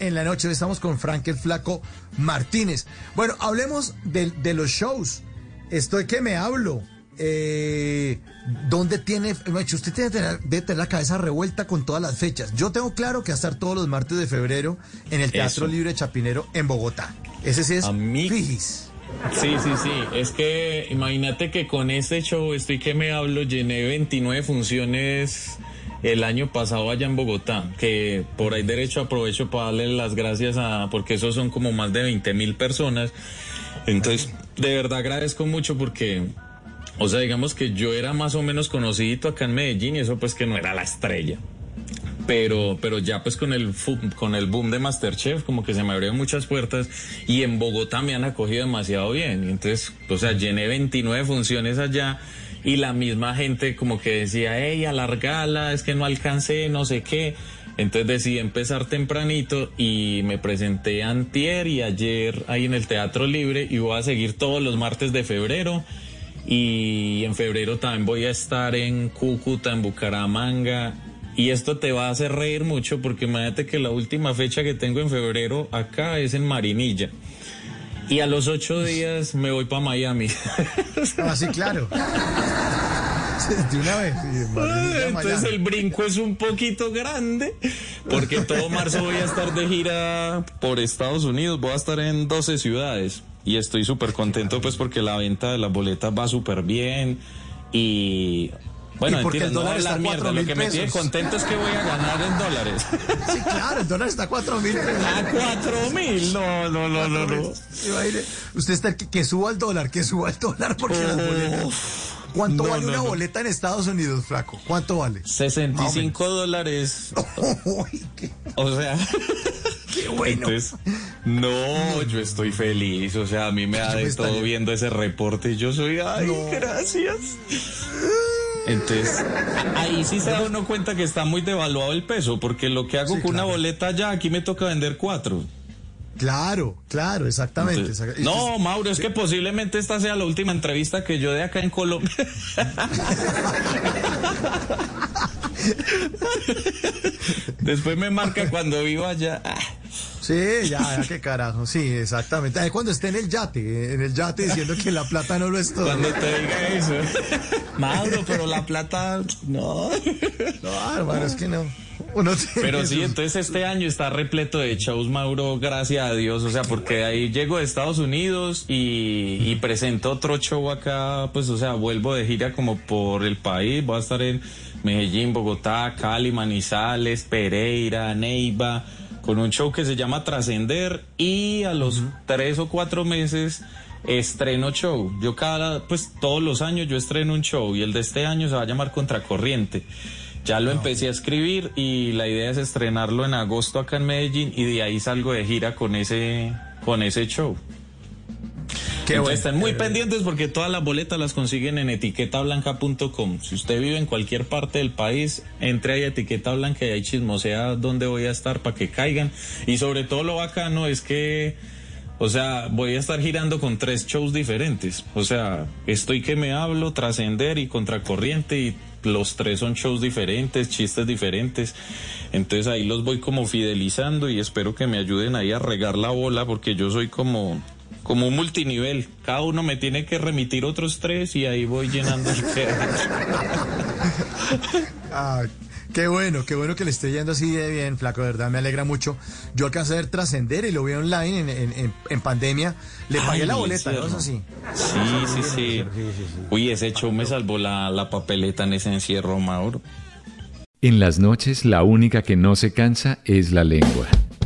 en la noche. Estamos con Frank el Flaco Martínez. Bueno, hablemos de, de los shows. Estoy que me hablo. Eh, ¿Dónde tiene? Usted tiene debe tener la cabeza revuelta con todas las fechas. Yo tengo claro que va a estar todos los martes de febrero en el Teatro Eso. Libre Chapinero en Bogotá. Ese sí es A mí- fijis. Sí, sí, sí. Es que imagínate que con este show, estoy que me hablo, llené 29 funciones el año pasado allá en Bogotá, que por ahí derecho aprovecho para darle las gracias a, porque esos son como más de 20 mil personas. Entonces, de verdad agradezco mucho porque, o sea, digamos que yo era más o menos conocidito acá en Medellín y eso pues que no era la estrella. pero pero ya pues con el con el boom de Masterchef como que se me abrieron muchas puertas y en Bogotá me han acogido demasiado bien entonces o sea llené 29 funciones allá y la misma gente como que decía hey alargala es que no alcancé no sé qué entonces decidí empezar tempranito y me presenté antier y ayer ahí en el Teatro Libre y voy a seguir todos los martes de febrero y en febrero también voy a estar en Cúcuta, en Bucaramanga. Y esto te va a hacer reír mucho porque imagínate que la última fecha que tengo en febrero acá es en Marinilla. Y a los ocho días me voy para Miami. Ah, sí, claro. De una vez. Madrid, Entonces el brinco es un poquito grande porque todo marzo voy a estar de gira por Estados Unidos, voy a estar en 12 ciudades y estoy súper contento pues porque la venta de las boletas va súper bien y bueno, Y mentira, el no dólar voy a está hablar a mierda, lo 4.000 que me tiene pesos. contento es que voy a ganar en dólares. Sí, claro, el dólar está a 4 mil. A cuatro mil, no, no, no, no, no. Usted está que, que suba el dólar, que suba el dólar porque las boletas. ¿Cuánto. No, vale no, una no. boleta en Estados Unidos, flaco? ¿Cuánto vale? 65 dólares, Uy, qué, o sea... qué bueno. Entonces, no, yo estoy feliz. O sea, a mí me da de todo viendo ese reporte. Yo soy, ay, No. gracias. Entonces, ahí sí se da uno cuenta que está muy devaluado el peso, porque lo que hago Sí, con una boleta ya, aquí me toca vender cuatro. Claro, claro, exactamente. Entonces, no, Mauro, es que posiblemente esta sea la última entrevista que yo dé acá en Colombia. Después me marca cuando vivo allá. Sí, ya, ya, qué carajo. Sí, exactamente. Cuando esté en el yate, en el yate diciendo que la plata no lo es todo. Cuando te diga eso. Mauro, pero la plata, no. No, hermano, es que no. Uno tiene Pero sí, entonces este año está repleto de shows, Mauro, gracias a Dios. O sea, porque ahí llego de Estados Unidos y, y presento otro show acá, pues, o sea, vuelvo de gira como por el país. Voy a estar en Medellín, Bogotá, Cali, Manizales, Pereira, Neiva, con un show que se llama Trascender y a los tres o cuatro meses estreno show. Yo cada, pues todos los años yo estreno un show y el de este año se va a llamar Contracorriente. Ya lo empecé a escribir y la idea es estrenarlo en agosto acá en Medellín y de ahí salgo de gira con ese con ese show. Qué muy pendientes porque todas las boletas las consiguen en etiquetablanca.com. Si usted vive en cualquier parte del país, entre ahí a etiqueta blanca y ahí chismosea dónde voy a estar para que caigan. Y sobre todo lo bacano es que, o sea, voy a estar girando con tres shows diferentes. O sea, estoy que me hablo, trascender y contracorriente y los tres son shows diferentes, chistes diferentes. Entonces ahí los voy como fidelizando y espero que me ayuden ahí a regar la bola porque yo soy como como un multinivel. Cada uno me tiene que remitir otros tres y ahí voy llenando el Ah, qué bueno, qué bueno que le esté yendo así de bien, flaco, de verdad, me alegra mucho. Yo alcancé a ver trascender y lo vi online en, en- en- en pandemia. Le pagué Ay, la boleta, ¿no? Sí, sí, sí. Uy, ese show me salvó la, la papeleta en ese encierro, Mauro. En las noches la única que no se cansa es la lengua.